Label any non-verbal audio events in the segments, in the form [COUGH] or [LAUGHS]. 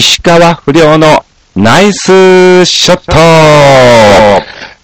石川不良のナイスショット。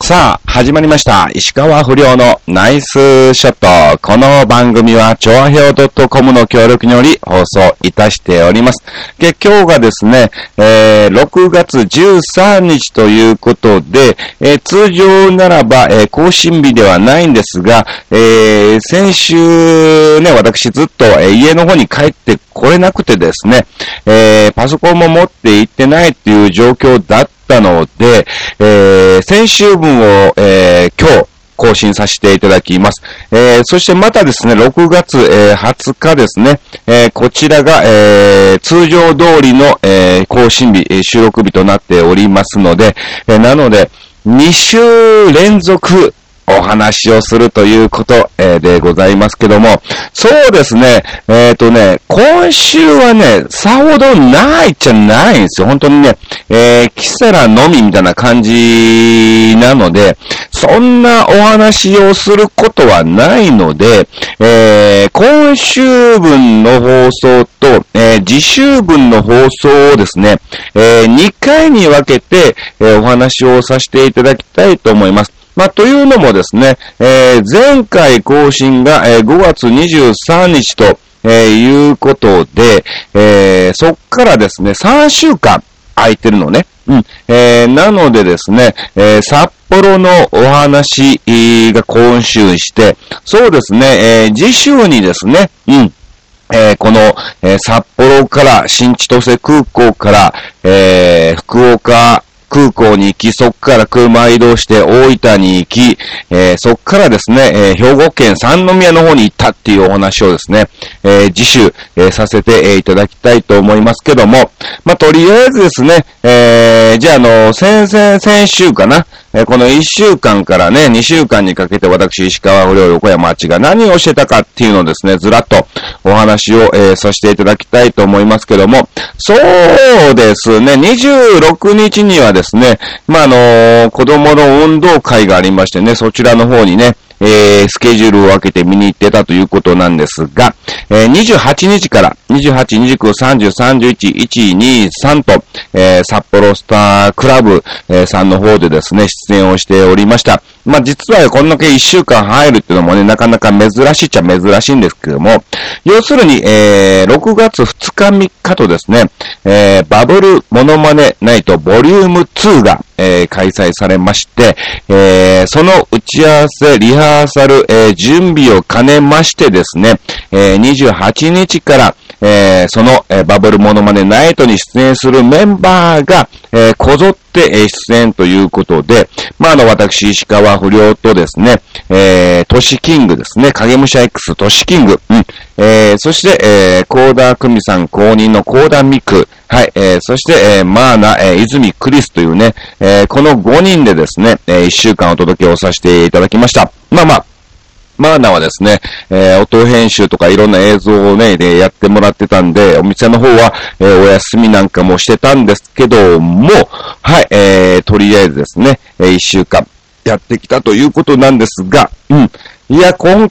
さあ、始まりました。石川不良のナイスショット。この番組は、調和表 .com の協力により放送いたしております。で、今日がですね、えー、6月13日ということで、えー、通常ならば、えー、更新日ではないんですが、えー、先週ね、私ずっと、え、家の方に帰ってこれなくてですね、え、パソコンも持って行ってないっていう状況だったので、え、先週分を、えー、今日、更新させていただきます。えー、そしてまたですね、6月、えー、20日ですね、えー、こちらが、えー、通常通りの、えー、更新日え、収録日となっておりますので、えー、なので、2週連続、お話をするということ、でございますけども、そうですね、えっ、ー、とね、今週はね、さほどないっちゃないんですよ。本当にね、えー、キセラのみみたいな感じなので、そんなお話をすることはないので、えー、今週分の放送と、えー、次週分の放送をですね、えー、2回に分けて、えー、お話をさせていただきたいと思います。まあ、というのもですね、えー、前回更新が、えー、5月23日と、えー、いうことで、えー、そっからですね、3週間空いてるのね。うん。えー、なのでですね、えー、札幌のお話が今週して、そうですね、えー、次週にですね、うん。えー、この、えー、札幌から、新千歳空港から、えー、福岡空港に行き、そっから車移動して大分に行き、えー、そっからですね、えー、兵庫県三宮の方に行ったっていうお話をですね、えー、次週、えさせて、えいただきたいと思いますけども、まあ、とりあえずですね、えじゃあ、あの、先々、先週かな、えこの1週間からね、2週間にかけて私、石川不良横山町が何をしてたかっていうのをですね、ずらっとお話を、えー、させていただきたいと思いますけども、そうですね、26日にはですね、まあ、あのー、子供の運動会がありましてね、そちらの方にね、えー、スケジュールを分けて見に行ってたということなんですが、えー、28日から、28、29、30、31、1、2、3と、えー、札幌スタークラブ、えー、さんの方でですね、出演をしておりました。まあ、実はこんだけ1週間入るっていうのもね、なかなか珍しいっちゃ珍しいんですけども、要するに、えー、6月2日3日とですね、えー、バブルモノマネナイトボリューム2が、えー、開催されまして、えー、その打ち合わせ、リハーサル、えー、準備を兼ねましてですね、えー、28日から、えー、その、えー、バブルモノマネナイトに出演するメンバーが、えー、こぞって、してえ出演ということで、まあ、あの、私、石川不良とですね、えー、トシキングですね、影武者 X トシキング、うん、えー、そして、えー、コーダークミさん公認のコーダーミク、はい、えー、そして、えー、マーナ、えー、泉クリスというね、えー、この5人でですね、えー、1週間お届けをさせていただきました。まあまあ、マーナはですね、えー、音編集とかいろんな映像をね、でやってもらってたんで、お店の方は、えー、お休みなんかもしてたんですけども、はい、えー、とりあえずですね、えー、一週間やってきたということなんですが、うん。いや、今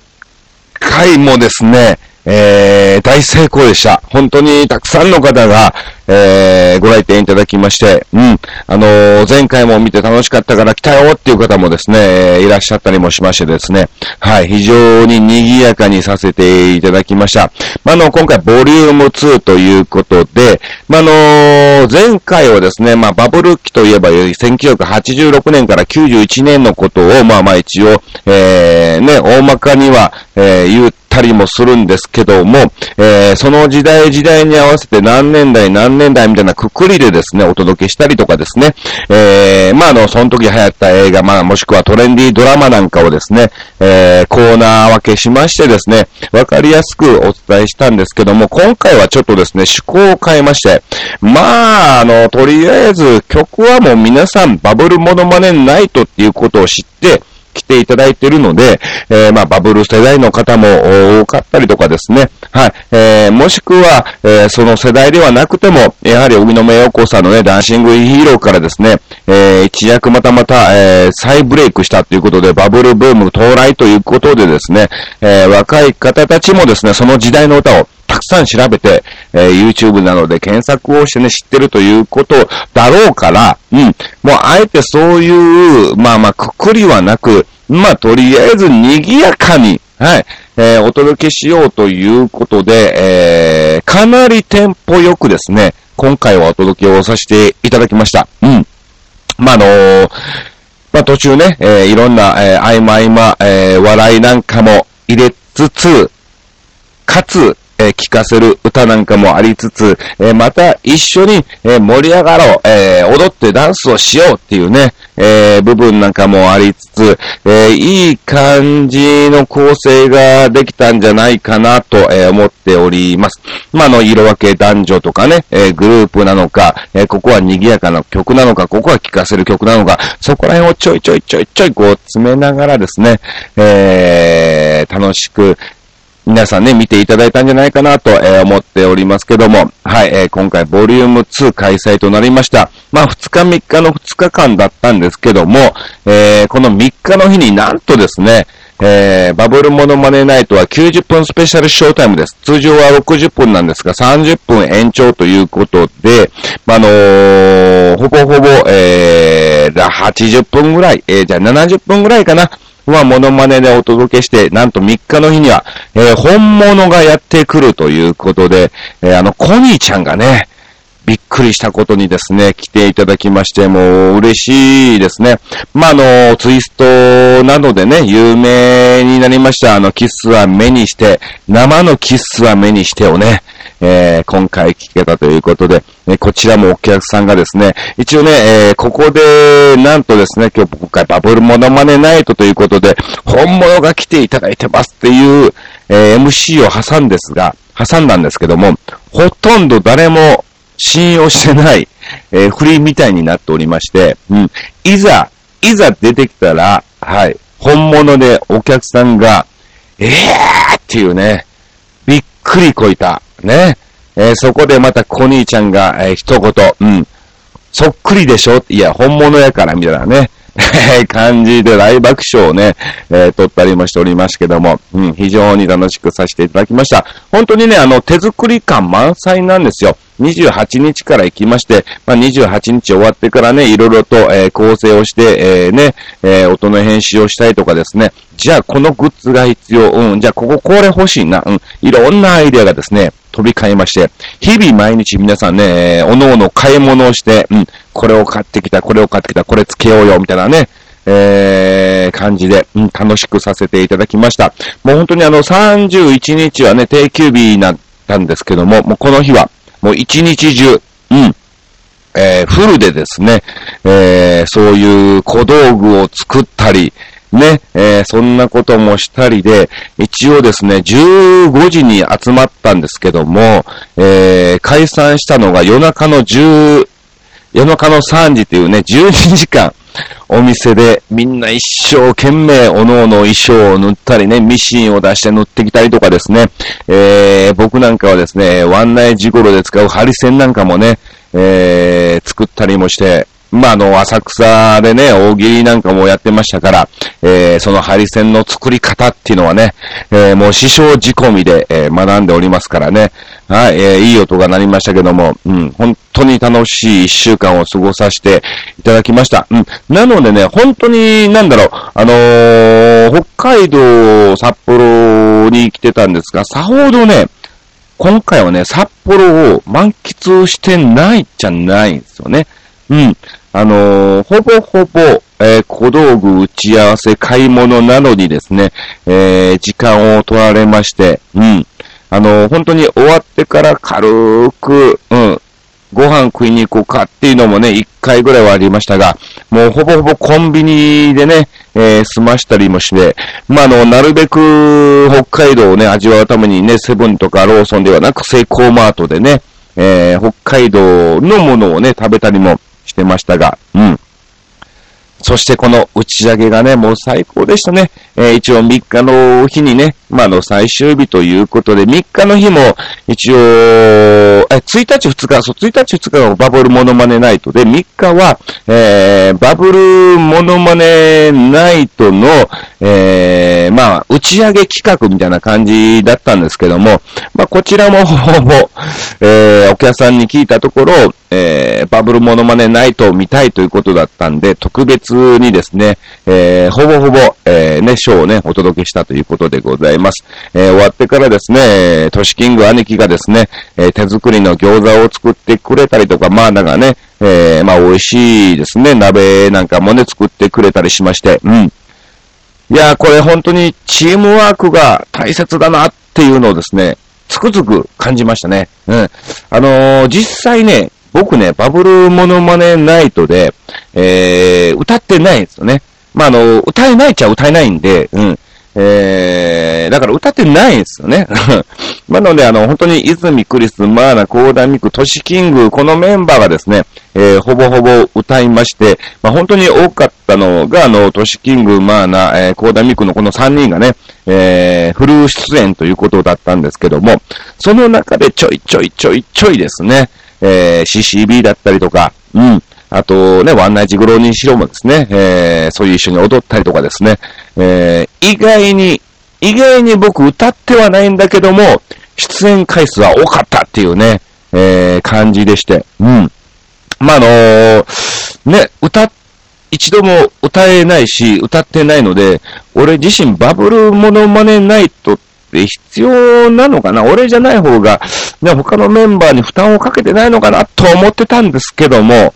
回もですね、えー、大成功でした。本当にたくさんの方が、えー、ご来店いただきまして、うん、あのー、前回も見て楽しかったから来たよっていう方もですね、いらっしゃったりもしましてですね、はい、非常に賑やかにさせていただきました。まあ、の、今回ボリューム2ということで、まあ、の前回はですね、まあ、バブル期といえば、1986年から91年のことを、まあまあ一応、えー、ね、大まかには、えー、言ったりもするんですけども、えー、その時代時代に合わせて何年代何年代みたいなくくりでですね、お届けしたりとかですね、えー、まあ、あの、その時流行った映画、まあ、もしくはトレンディードラマなんかをですね、えー、コーナー分けしましてですね、わかりやすくお伝えしたんですけども、今回はちょっとですね、趣向を変えまして、まあ、あの、とりあえず曲はもう皆さんバブルモノマネナイトっていうことを知って、来ていただいているので、えー、まあ、バブル世代の方も多かったりとかですね。はい。えー、もしくは、えー、その世代ではなくても、やはり荻野目洋子さんのね、ダンシングヒーローからですね、えー、一躍またまた、えー、再ブレイクしたということで、バブルブーム到来ということでですね、えー、若い方たちもですね、その時代の歌をたくさん調べて、えー、YouTube などで検索をしてね、知ってるということだろうから、うん、もうあえてそういう、まあまあ、くくりはなく、まあ、とりあえず賑やかに、はい、えー、お届けしようということで、えー、かなりテンポよくですね、今回はお届けをさせていただきました。うん。まあ、あのー、まあ、途中ね、えー、いろんな、えー、合間合間、えー、笑いなんかも入れつつ、かつ、え、聞かせる歌なんかもありつつ、え、また一緒に、え、盛り上がろう、え踊ってダンスをしようっていうね、え部分なんかもありつつ、えいい感じの構成ができたんじゃないかなと、え思っております。まあ、の、色分け男女とかね、えグループなのか、えここは賑やかな曲なのか、ここは聴かせる曲なのか、そこら辺をちょいちょいちょいちょいこう詰めながらですね、え楽しく、皆さんね、見ていただいたんじゃないかなと、え、思っておりますけども、はい、え、今回ボリューム2開催となりました。まあ、2日3日の2日間だったんですけども、え、この3日の日になんとですね、えー、バブルモノマネナイトは90分スペシャルショータイムです。通常は60分なんですが、30分延長ということで、まあ、のー、ほぼほぼ、えー、80分ぐらい、えー、じゃあ70分ぐらいかな。はモノマネでお届けして、なんと3日の日には、えー、本物がやってくるということで、えー、あの、コニーちゃんがね、びっくりしたことにですね、来ていただきまして、もう嬉しいですね。まあ、あの、ツイストなどでね、有名になりました、あの、キスは目にして、生のキスは目にしてをね、えー、今回聞けたということで、えこちらもお客さんがですね、一応ね、えー、ここで、なんとですね、今日今回バブルモノマネナイトということで、本物が来ていただいてますっていう、えー、MC を挟んですが、挟んだんですけども、ほとんど誰も信用してない、えー、フリーみたいになっておりまして、うん、いざ、いざ出てきたら、はい、本物でお客さんが、えーっていうね、びっくりこいた。ね。えー、そこでまたコニーちゃんが、えー、一言、うん。そっくりでしょ？いや、本物やから、みたいなね。[LAUGHS] 感じで大爆笑をね、えー、撮ったりもしておりますけども、うん、非常に楽しくさせていただきました。本当にね、あの、手作り感満載なんですよ。28日から行きまして、まあ、28日終わってからね、いろいろと、えー、構成をして、えー、ね、えー、音の編集をしたりとかですね、じゃあこのグッズが必要、うん、じゃあこここれ欲しいな、うん、いろんなアイデアがですね、飛び交いまして、日々毎日皆さんね、おのおの買い物をして、うん、これを買ってきた、これを買ってきた、これつけようよ、みたいなね、えー、感じで、うん、楽しくさせていただきました。もう本当にあの、31日はね、定休日だったんですけども、もうこの日は、もう一日中、うん、えー、フルでですね、えー、そういう小道具を作ったり、ね、えー、そんなこともしたりで、一応ですね、15時に集まったんですけども、えー、解散したのが夜中の10、夜中の3時というね、12時間、お店でみんな一生懸命おのおの衣装を塗ったりね、ミシンを出して塗ってきたりとかですね、えー、僕なんかはですね、湾内ジゴロで使うハリセンなんかもね、えー、作ったりもして、まあ、あの、浅草でね、大喜利なんかもやってましたから、えー、そのハリセンの作り方っていうのはね、えー、もう師匠仕込みで、えー、学んでおりますからね。はい、えー、いい音が鳴りましたけども、うん、本当に楽しい一週間を過ごさせていただきました。うん、なのでね、本当に、なんだろう、あのー、北海道、札幌に来てたんですが、さほどね、今回はね、札幌を満喫してないじゃないんですよね。うん。あのー、ほぼほぼ、えー、小道具打ち合わせ、買い物などにですね、えー、時間を取られまして、うん。あのー、本当に終わってから軽く、うん、ご飯食いに行こうかっていうのもね、一回ぐらいはありましたが、もうほぼほぼコンビニでね、えー、済ましたりもして、まあ、あの、なるべく北海道をね、味わうためにね、セブンとかローソンではなく、セイコーマートでね、えー、北海道のものをね、食べたりもしてましたが、うん。そしてこの打ち上げがね、もう最高でしたね。えー、一応3日の日にね、まあ、の最終日ということで、3日の日も一応、え、1日2日、そう、1日2日がバブルモノマネナイトで、3日は、えー、バブルモノマネナイトの、えー、まあ、打ち上げ企画みたいな感じだったんですけども、まあ、こちらも [LAUGHS] ほぼ、えー、お客さんに聞いたところ、えー、バブルモノマネナイトを見たいということだったんで、特別にですね、えー、ほぼほぼ、えー、ね、ショーをね、お届けしたということでございます。えー、終わってからですね、トシキング兄貴がですね、えー、手作りの餃子を作ってくれたりとか、まあなんかね、えー、まあ美味しいですね、鍋なんかもね、作ってくれたりしまして、うん。いやこれ本当にチームワークが大切だなっていうのをですね、つくづく感じましたね。うん。あのー、実際ね、僕ね、バブルモノマネナイトで、えー、歌ってないんですよね。まあ、あの、歌えないっちゃ歌えないんで、うん。えー、だから歌ってないんですよね。[LAUGHS] なので、あの、本当に泉クリス、マーナ、コーダミク、トシキング、このメンバーがですね、えー、ほぼほぼ歌いまして、まあ、本当に多かったのが、あの、トシキング、マーナ、えー、コーダミクのこの3人がね、えー、フル出演ということだったんですけども、その中でちょいちょいちょいちょいですね、えー、CCB だったりとか、うん、あとね、ワンナイチグローにしろもですね、えー、そういう一緒に踊ったりとかですね、えー、意外に、意外に僕歌ってはないんだけども、出演回数は多かったっていうね、えー、感じでして、うん。まあ、あのー、ね、歌、一度も歌えないし、歌ってないので、俺自身バブルモノマネナイトって必要なのかな？俺じゃない方が、ね、他のメンバーに負担をかけてないのかな？と思ってたんですけども、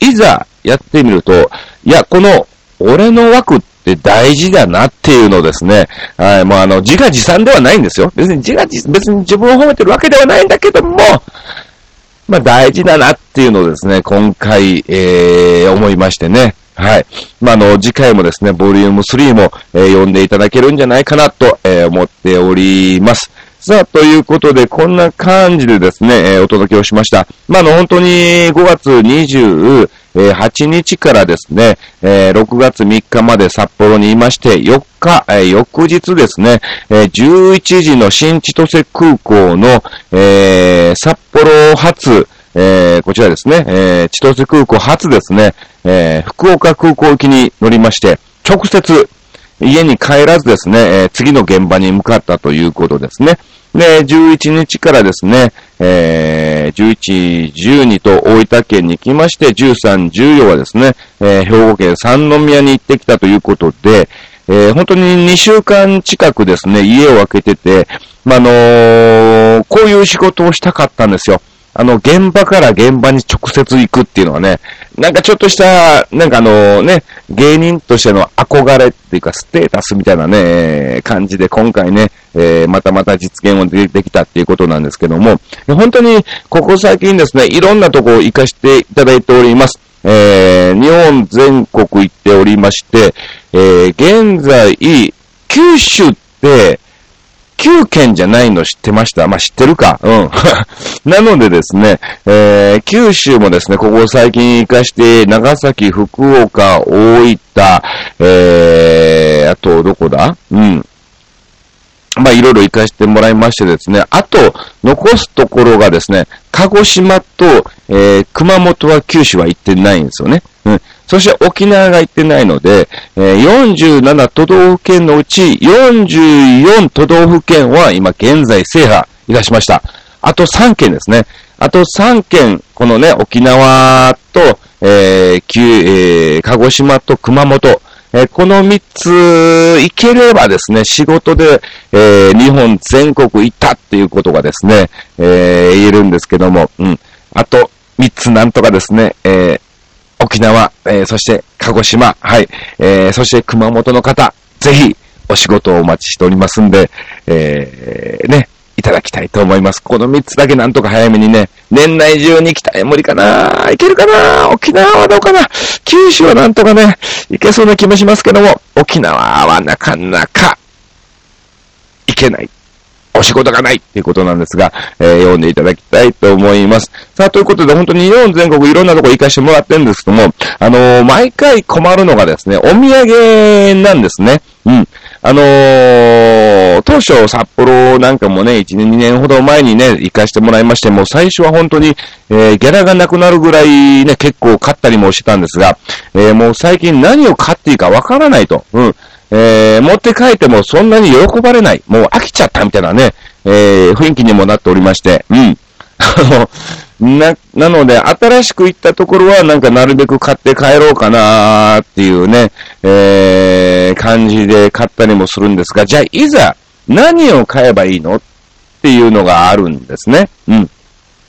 いざやってみると、いや、この俺の枠って大事だなっていうのですね、はい、もうあの、自画自賛ではないんですよ。別に自画自、別に自分を褒めてるわけではないんだけども、まあ大事だなっていうのをですね、今回、えー、思いましてね。はい。まあ、あの、次回もですね、ボリューム3も、えー、読んでいただけるんじゃないかなと、えー、思っております。さあ、ということで、こんな感じでですね、えー、お届けをしました。まあ、あの、本当に5月28日からですね、えー、6月3日まで札幌にいまして、4日、えー、翌日ですね、えー、11時の新千歳空港の、えー、札幌発、えー、こちらですね、えー、千歳空港初ですね、えー、福岡空港行きに乗りまして、直接、家に帰らずですね、えー、次の現場に向かったということですね。で、11日からですね、えー、11、12と大分県に来まして、13、14はですね、えー、兵庫県三宮に行ってきたということで、えー、本当に2週間近くですね、家を空けてて、まあ、のー、こういう仕事をしたかったんですよ。あの、現場から現場に直接行くっていうのはね、なんかちょっとした、なんかあのね、芸人としての憧れっていうかステータスみたいなね、感じで今回ね、えー、またまた実現をできたっていうことなんですけども、本当にここ最近ですね、いろんなとこを行かしていただいております。えー、日本全国行っておりまして、えー、現在、九州って、9県じゃないの知ってました？まあ、知ってるかうん。[LAUGHS] なのでですね、えー、九州もですね、ここ最近行かして、長崎、福岡、大分、えー、あと、どこだ？うん。まあ、いろいろ行かしてもらいましてですね、あと、残すところがですね、鹿児島と、えー、熊本は九州は行ってないんですよね。うん。そして沖縄が行ってないので、え、47都道府県のうち44都道府県は今現在制覇いたしました。あと3県ですね。あと3県、このね、沖縄と、えー、えー、鹿児島と熊本、えー、この3つ行ければですね、仕事で、えー、日本全国行ったっていうことがですね、えー、言えるんですけども、うん。あと3つなんとかですね、えー、沖縄、えー、そして鹿児島、はい、えー、そして熊本の方、ぜひお仕事をお待ちしておりますんで、えー、ね、いただきたいと思います。この3つだけなんとか早めにね、年内中に来たい。無理かないけるかな沖縄はどうかな九州はなんとかね、いけそうな気もしますけども、沖縄はなかなか、いけない。お仕事がないっていうことなんですが、えー、読んでいただきたいと思います。さあ、ということで、本当に日本全国いろんなとこ行かしてもらってるんですけども、あのー、毎回困るのがですね、お土産なんですね。うん。あのー、当初札幌なんかもね、1年2年ほど前にね、行かしてもらいまして、もう最初は本当に、えー、ギャラがなくなるぐらいね、結構買ったりもしてたんですが、えー、もう最近何を買っていいかわからないと。うん。えー、持って帰ってもそんなに喜ばれない。もう飽きちゃったみたいなね、えー、雰囲気にもなっておりまして、うん。あの、な、なので、新しく行ったところは、なんかなるべく買って帰ろうかなっていうね、えー、感じで買ったりもするんですが、じゃあ、いざ、何を買えばいいのっていうのがあるんですね。う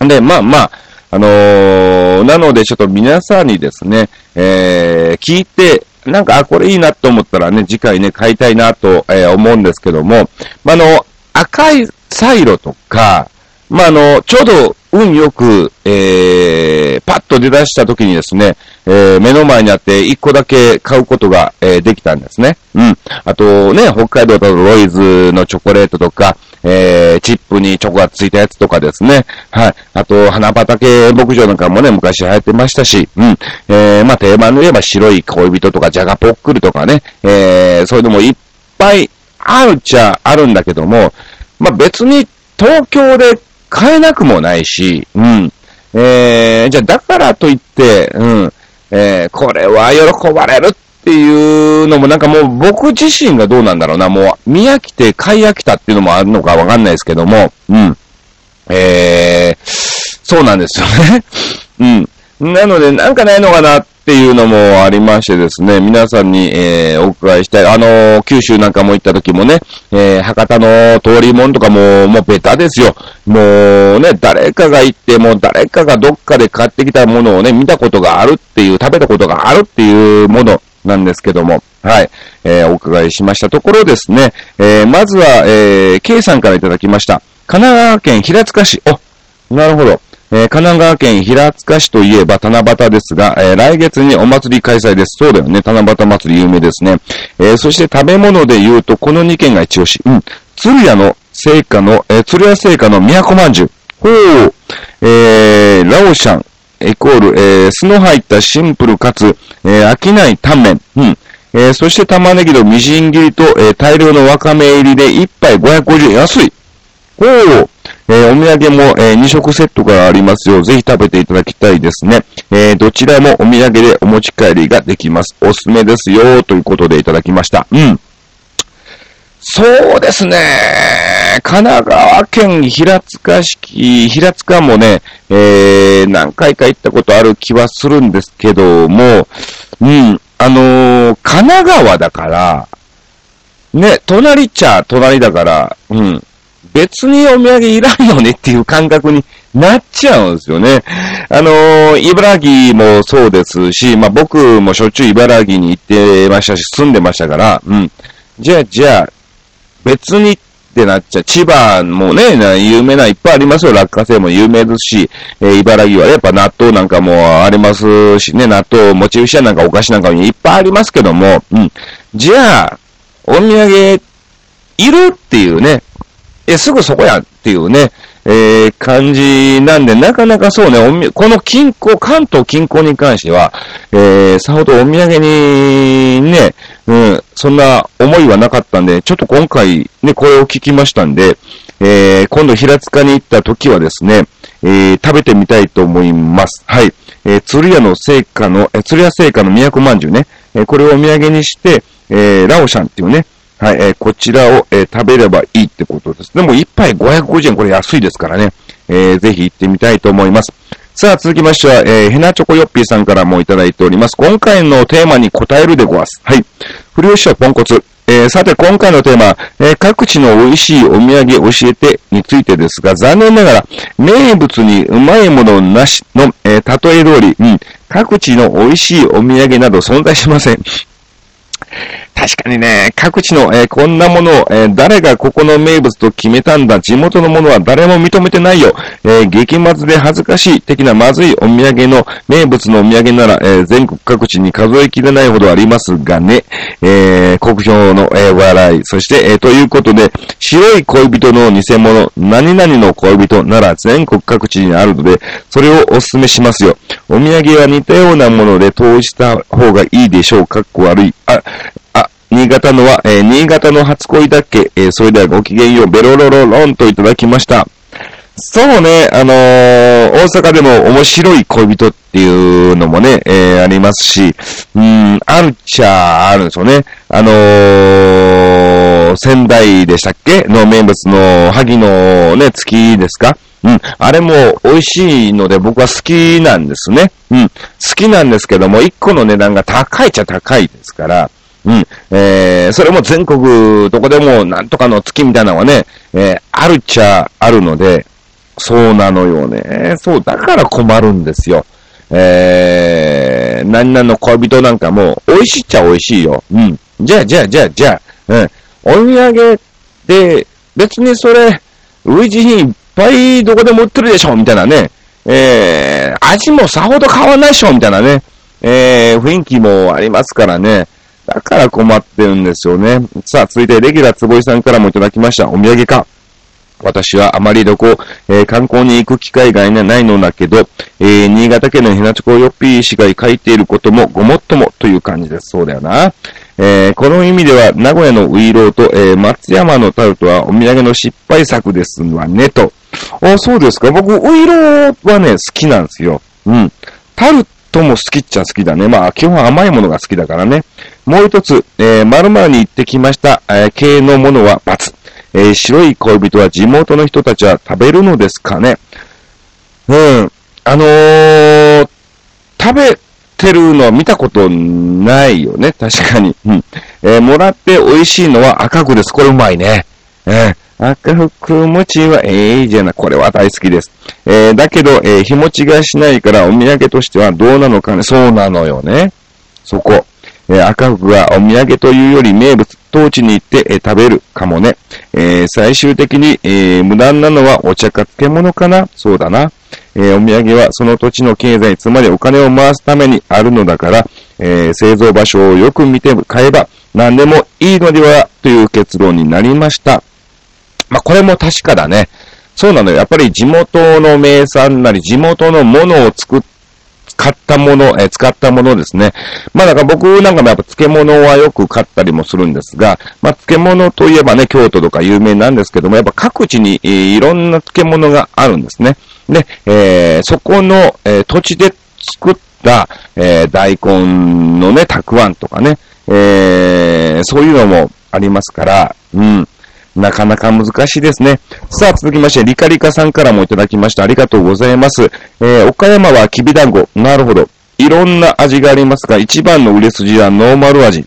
ん。で、まあまあ、あのー、なのでちょっと皆さんにですね、えー、聞いて、なんか、あ、これいいなと思ったらね、次回ね、買いたいなと、えー、思うんですけども、まあ、あの、赤いサイロとか、まあ、あの、ちょうど運よく、えー、パッと出だした時にですね、えー、目の前にあって一個だけ買うことが、えー、できたんですね。うん。あとね、北海道だとロイズのチョコレートとか、えー、チップにチョコがついたやつとかですね。はい。あと、花畑牧場なんかもね、昔流行ってましたし、うん。えー、まあ、定番で言えば白い恋人とか、じゃがぽっくりとかね、えー、そういうのもいっぱいあるっちゃあるんだけども、まあ、別に東京で買えなくもないし、うん。えー、じゃあだからといって、うん。えー、これは喜ばれるっていうのもなんかもう僕自身がどうなんだろうな、もう見飽きて買い飽きたっていうのもあるのかわかんないですけども、うん。えー、そうなんですよね。[LAUGHS] うん。なので、なんかないのかなっていうのもありましてですね、皆さんに、えー、お伺いしたい。あのー、九州なんかも行った時もね、えー、博多の通りもんとかも、もうベタですよ。もうね、誰かが行って、もう誰かがどっかで買ってきたものをね、見たことがあるっていう、食べたことがあるっていうものなんですけども、はい、えー、お伺いしましたところですね、えー、まずは、えー、K さんからいただきました。神奈川県平塚市、お、なるほど。えー、神奈川県平塚市といえば七夕ですが、えー、来月にお祭り開催です。そうだよね。七夕祭り有名ですね。えー、そして食べ物で言うと、この2県が一押し。うん。鶴屋の聖火の、えー、鶴屋聖火の都まんじゅう。ほう。えー、ラオシャン、イコール、えー、酢の入ったシンプルかつ、えー、飽きないタンメン。うん。えー、そして玉ねぎのみじん切りと、えー、大量のわかめ入りで1杯550円。安い。おー。えー、お土産も、えー、2食セットがありますよ。ぜひ食べていただきたいですね。えー、どちらもお土産でお持ち帰りができます。おすすめですよ。ということでいただきました。うん。そうですね。神奈川県平塚市、平塚もね、えー、何回か行ったことある気はするんですけども、うん、あの、神奈川だから、ね、隣っちゃ隣だから、うん、別にお土産いらんよねっていう感覚になっちゃうんですよね。あの、茨城もそうですし、まあ、僕もしょっちゅう茨城に行ってましたし、住んでましたから、うん。じゃあ、じゃあ、別にってなっちゃう。千葉もね、有名ないっぱいありますよ。落花生も有名ですし、えー、茨城はやっぱ納豆なんかもありますしね、納豆、餅牛屋なんかお菓子なんかもいっぱいありますけども、うん。じゃあ、お土産、いるっていうね、え、すぐそこやっていうね、えー、感じなんで、なかなかそうね、おみ、この近郊、関東近郊に関しては、えー、さほどお土産にね、うん、そんな思いはなかったんで、ちょっと今回ね、これを聞きましたんで、えー、今度平塚に行った時はですね、えー、食べてみたいと思います。はい。えー、鶴屋の聖火の、えー、鶴屋聖火の都まんじゅうね、えー、これをお土産にして、えー、ラオシャンっていうね、はい、えー、こちらを、えー、食べればいいってことです。でも、一杯550円、これ安いですからね。えー、ぜひ行ってみたいと思います。さあ、続きましては、えー、ヘナチョコヨッピーさんからもいただいております。今回のテーマに答えるでごわす。はい。不良師匠ポンコツ。えー、さて、今回のテーマ、えー、各地の美味しいお土産教えてについてですが、残念ながら、名物にうまいものなしの、えー、例え通り、うん、各地の美味しいお土産など存在しません。確かにね、各地の、えー、こんなものを、えー、誰がここの名物と決めたんだ、地元のものは誰も認めてないよ、えー、激まずで恥ずかしい的なまずいお土産の名物のお土産なら、え全国各地に数えきれないほどありますがね、え国評の、え笑い、そして、えということで、白い恋人の偽物、何々の恋人なら全国各地にあるので、それをお勧めしますよ。お土産は似たようなもので投じた方がいいでしょう。かっこ悪い。あ、新潟のは、えー、新潟の初恋だっけ、えー、それではごきげんよう、ベロロロロンといただきました。そうね、あのー、大阪でも面白い恋人っていうのもね、えー、ありますし、うん、あるっちゃあるんですよね。あのー、仙台でしたっけ？の名物の萩のね、月ですか？うん。あれも美味しいので僕は好きなんですね。うん。好きなんですけども、1個の値段が高いっちゃ高いですから、うん。えー、それも全国どこでもなんとかの月みたいなのはね、えー、あるっちゃあるので、そうなのよね。そう、だから困るんですよ。えー、何々の恋人なんかも、美味しいっちゃ美味しいよ。うん。じゃあ、じゃあ、じゃあ、じゃあ、うん。お土産って、別にそれ、類似品いっぱいどこでも売ってるでしょみたいなね。えー、味もさほど変わんないでしょみたいなね。えー、雰囲気もありますからね。だから困ってるんですよね。さあ、続いて、レギュラー坪井さんからもいただきました。お土産か。私はあまりどこ、えー、観光に行く機会がないのだけど、えー、新潟県のひなちこよっぴー氏が書いていることもごもっともという感じです。そうだよな。えー、この意味では、名古屋のウイローと、え松山のタルトはお土産の失敗作ですわね、と。あ、そうですか。僕、ウイローはね、好きなんですよ。うん。タルトも好きっちゃ好きだね。まあ、基本甘いものが好きだからね。もう一つ、えー、〇〇に行ってきました、えー、系のものは×。えー、白い恋人は地元の人たちは食べるのですかねうん。あのー、食べてるのは見たことないよね。確かに。うん。えー、もらって美味しいのは赤くです。これうまいね。えー、赤福餅はええじゃな。これは大好きです。えー、だけど、えー、日持ちがしないからお土産としてはどうなのかね。そうなのよね。そこ。えー、赤福はお土産というより名物、当地に行って、えー、食べるかもね。えー、最終的に、えー、無難なのはお茶か漬物かなそうだな。えー、お土産はその土地の経済、つまりお金を回すためにあるのだから、えー、製造場所をよく見て買えば何でもいいのではという結論になりました。まあ、これも確かだね。そうなのよ。やっぱり地元の名産なり地元のものを作っ買ったもの、えー、使ったものですね。まあだから僕なんかもやっぱ漬物はよく買ったりもするんですが、まあ漬物といえばね、京都とか有名なんですけども、やっぱ各地に、いろんな漬物があるんですね。で、えー、そこの、えー、土地で作った、えー、大根のね、たくあんとかね、えー、そういうのもありますから、うん。なかなか難しいですね。さあ、続きまして、リカリカさんからもいただきました。ありがとうございます。えー、岡山はきびだんご。なるほど。いろんな味がありますが、一番の売れ筋はノーマル味。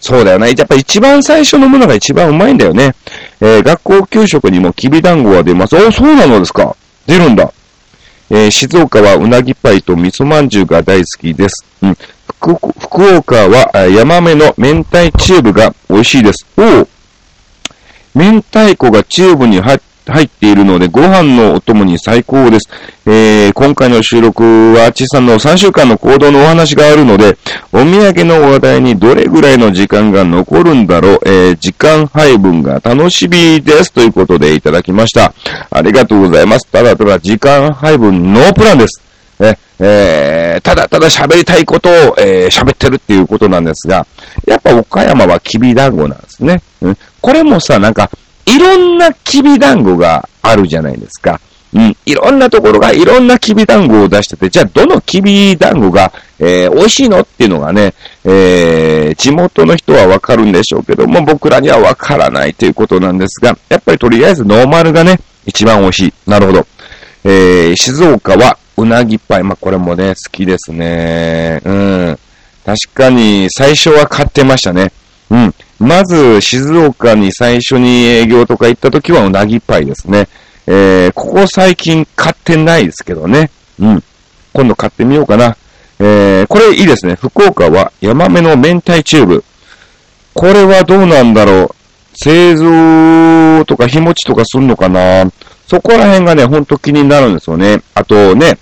そうだよね。やっぱ一番最初のものが一番うまいんだよね。えー、学校給食にもきびだんごは出ます。お、そうなのですか。出るんだ。えー、静岡はうなぎパイと味噌まんじゅうが大好きです。うん。福岡はヤマメの明太チューブが美味しいです。お明太子がチューブに入っているので、ご飯のお供に最高です。えー、今回の収録は、ちさんの3週間の行動のお話があるので、お土産の話題にどれぐらいの時間が残るんだろう、えー、時間配分が楽しみです。ということでいただきました。ありがとうございます。ただただ時間配分ノープランです。え、えー、ただただ喋りたいことを、えー、喋ってるっていうことなんですが、やっぱ岡山はきび団子なんですね。うん、これもさ、なんか、いろんなきび団子があるじゃないですか。うん。いろんなところがいろんなきび団子を出してて、じゃあどのきび団子が、えー、美味しいのっていうのがね、えー、地元の人はわかるんでしょうけども、僕らにはわからないということなんですが、やっぱりとりあえずノーマルがね、一番美味しい。なるほど。えー、静岡はうなぎパイ。まあ、これもね、好きですね。うん。確かに、最初は買ってましたね。うん。まず、静岡に最初に営業とか行った時はうなぎパイですね。えー、ここ最近買ってないですけどね。うん。今度買ってみようかな。えー、これいいですね。福岡はヤマメの明太チューブ。これはどうなんだろう。製造とか日持ちとかすんのかなそこら辺がね、ほんと気になるんですよね。あとね、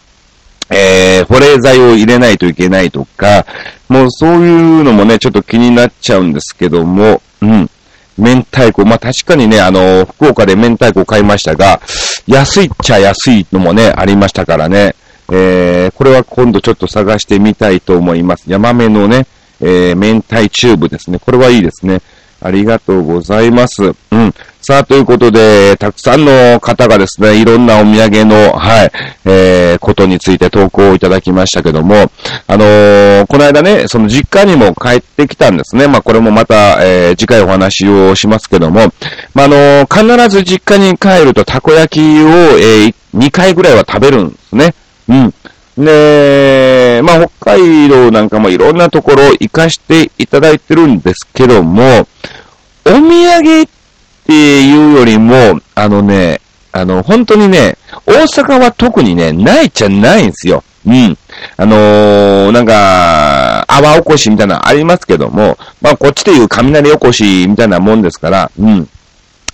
えー、保冷剤を入れないといけないとか、もうそういうのもね、ちょっと気になっちゃうんですけども、うん。明太子、まあ、確かにね、あの、福岡で明太子を買いましたが、安いっちゃ安いのもね、ありましたからね。えー、これは今度ちょっと探してみたいと思います。ヤマメのね、えー、明太チューブですね。これはいいですね。ありがとうございます。うん。さあ、ということで、たくさんの方がですね、いろんなお土産の、はい、えー、ことについて投稿をいただきましたけども、あのー、この間ね、その実家にも帰ってきたんですね。まあ、これもまた、えー、次回お話をしますけども、まあ、あのー、必ず実家に帰るとたこ焼きを、えー、2回ぐらいは食べるんですね。うん。で、まあ、北海道なんかもいろんなところ行かしていただいてるんですけども、お土産ってていうよりも、あのね、あの、本当にね、大阪は特にね、ないっちゃないんですよ。うん。あのー、なんか、泡起こしみたいなのありますけども、まあ、こっちでいう雷起こしみたいなもんですから、うん。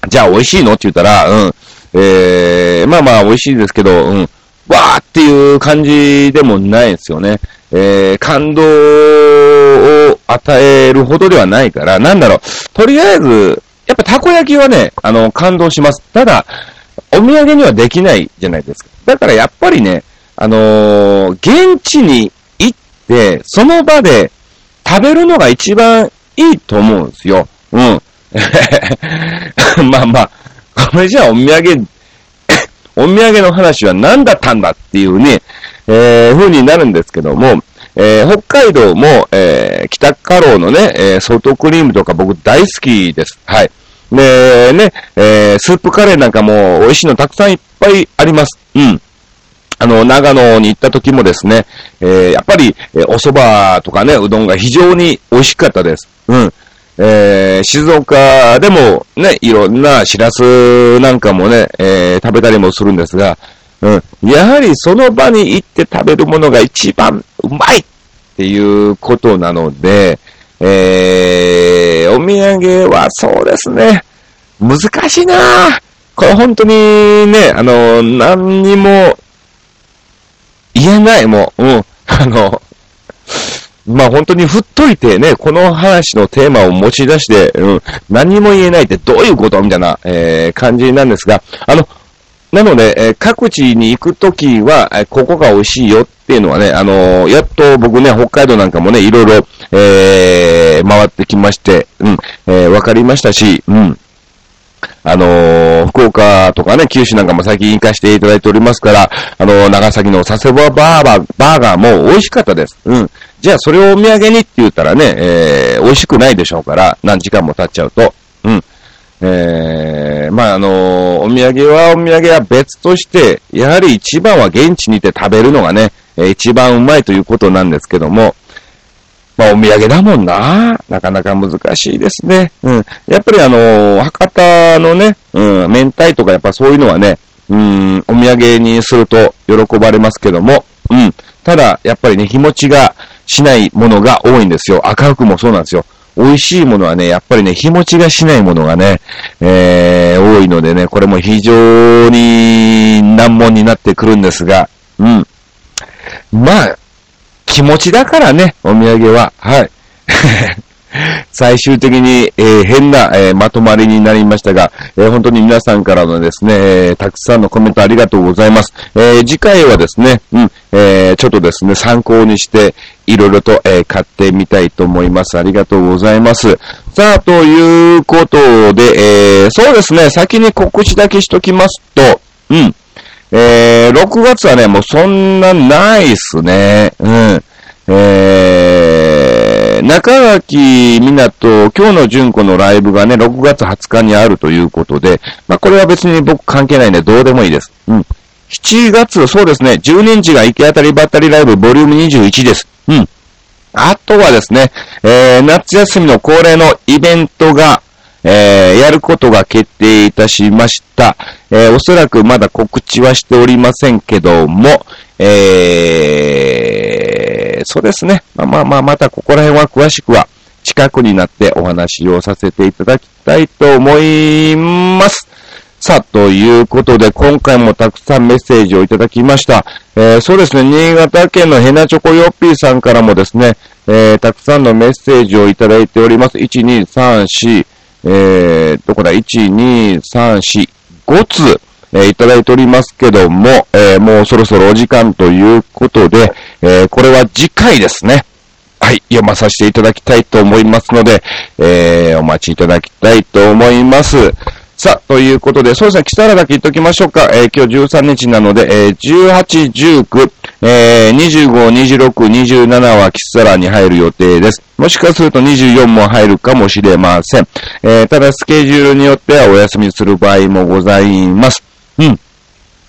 じゃあ美味しいのって言ったら、うん。えー、まあまあ美味しいですけど、うん。わーっていう感じでもないですよね。えー、感動を与えるほどではないから、なんだろう、とりあえず、やっぱたこ焼きはね、あの、感動します。ただ、お土産にはできないじゃないですか。だからやっぱりね、あのー、現地に行って、その場で食べるのが一番いいと思うんですよ。うん。[LAUGHS] まあまあ、これじゃあお土産お土産の話は何だったんだっていうね、えー、風になるんですけども、えー、北海道も、えー、北カローのね、えー、ソフトクリームとか僕大好きです。はい。で、ね、えー、スープカレーなんかも美味しいのたくさんいっぱいあります。うん。あの、長野に行った時もですね、えー、やっぱり、えー、お蕎麦とかね、うどんが非常に美味しかったです。うん。えー、静岡でもね、いろんなしらすなんかもね、えー、食べたりもするんですが、うん。やはりその場に行って食べるものが一番うまいっていうことなので、えー、お土産はそうですね、難しいなこれ本当にね、あの、何にも言えない、もう、うん。[LAUGHS] あの、まあ本当に振っといてね、この話のテーマを持ち出して、うん、何も言えないってどういうことみたいな、えー、感じなんですが、あの、なので、え、各地に行くときは、え、ここが美味しいよっていうのはね、あの、やっと僕ね、北海道なんかもね、いろいろ、えー、回ってきまして、うん、えー、わかりましたし、うん。あのー、福岡とかね、九州なんかも最近行かせていただいておりますから、あのー、長崎の佐世保バーバー、バーガーも美味しかったです。うん。じゃあそれをお土産にって言ったらね、えー、美味しくないでしょうから、何時間も経っちゃうと。うん。えー、まあ、あの、お土産はお土産は別として、やはり一番は現地にて食べるのがね、え一番うまいということなんですけども、まあ、お土産だもんな。なかなか難しいですね。うん。やっぱりあの、博多のね、うん、明太とかやっぱそういうのはね、うん、お土産にすると喜ばれますけども、うん。ただ、やっぱりね、日持ちがしないものが多いんですよ。赤福もそうなんですよ。美味しいものはね、やっぱりね、日持ちがしないものがね、えー、多いのでね、これも非常に難問になってくるんですが、うん。まあ、気持ちだからね、お土産は。はい。[LAUGHS] 最終的に、えー、変な、えー、まとまりになりましたが、えー、本当に皆さんからのですね、えたくさんのコメントありがとうございます。え次回はですね、うん、えちょっとですね、参考にして、いろいろと、え買ってみたいと思います。ありがとうございます。さあ、ということで、えーそうですね、先に告知だけしときますと、うん、えー6月はね、もうそんなないっすね。うん。えー、中垣港、今日の純子のライブがね、6月20日にあるということで、まあ、これは別に僕関係ないんで、どうでもいいです。うん。7月、そうですね、10年時が行き当たりばったりライブボリューム21です。うん。あとはですね、えー、夏休みの恒例のイベントが、えー、やることが決定いたしました。えー、おそらくまだ告知はしておりませんけども、えー、そうですね。まあまあまあ、またここら辺は詳しくは、近くになってお話をさせていただきたいと思います。さあ、ということで、今回もたくさんメッセージをいただきました。えー、そうですね、新潟県のヘナチョコヨッピーさんからもですね、えー、たくさんのメッセージをいただいております。1、2、3、4、えー、どこだ ?1、2、3、4、5通、えー、いただいておりますけども、えー、もうそろそろお時間ということで、えー、これは次回ですね。はい、読まさせていただきたいと思いますので、えー、お待ちいただきたいと思います。さあ、ということで、そうですね、キサラだけ言っときましょうか。えー、今日13日なので、えー、18、19、えー、25、26、27はキサラに入る予定です。もしかすると24も入るかもしれません。えー、ただスケジュールによってはお休みする場合もございます。うん。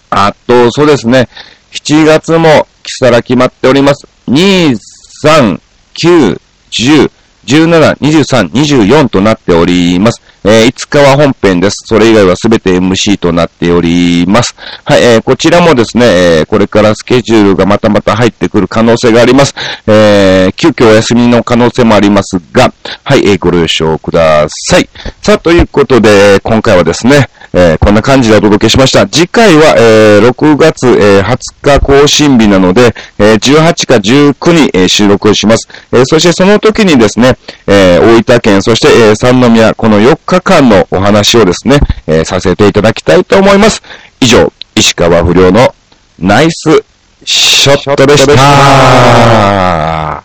あと、そうですね、7月もキサラ決まっております。2、3、9、10、17、23、24となっております。えー、5日は本編です。それ以外はすべて MC となっております。はい、えー、こちらもですね、えー、これからスケジュールがまたまた入ってくる可能性があります。えー、急遽お休みの可能性もありますが、はい、えー、ご了承ください。さあ、ということで、今回はですね、えー、こんな感じでお届けしました。次回は、えー、6月、えー、20日更新日なので、えー、18か19に、え、収録します。え、そしてその時にですね、え、大分県、そして、え、三宮、この4日間のお話をですね、え、させていただきたいと思います。以上、石川不良のナイスショットでした。